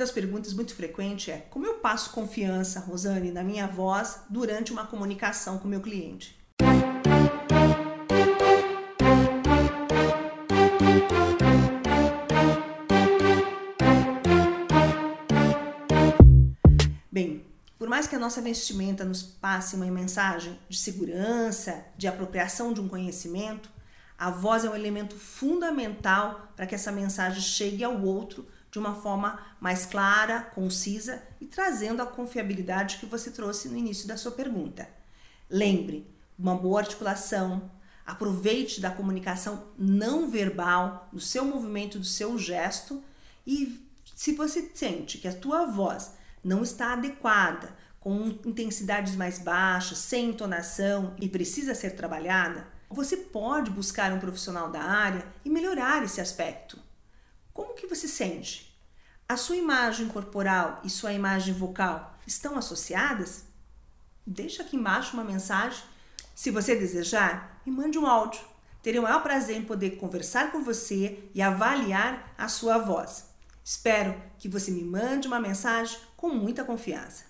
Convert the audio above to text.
das perguntas muito frequentes é: como eu passo confiança, Rosane, na minha voz durante uma comunicação com meu cliente? Bem, por mais que a nossa vestimenta nos passe uma mensagem de segurança, de apropriação de um conhecimento, a voz é um elemento fundamental para que essa mensagem chegue ao outro de uma forma mais clara, concisa e trazendo a confiabilidade que você trouxe no início da sua pergunta. Lembre, uma boa articulação, aproveite da comunicação não verbal, do seu movimento, do seu gesto e se você sente que a tua voz não está adequada, com intensidades mais baixas, sem entonação e precisa ser trabalhada, você pode buscar um profissional da área e melhorar esse aspecto. Como que você sente? A sua imagem corporal e sua imagem vocal estão associadas? Deixa aqui embaixo uma mensagem. Se você desejar, me mande um áudio. Terei o maior prazer em poder conversar com você e avaliar a sua voz. Espero que você me mande uma mensagem com muita confiança.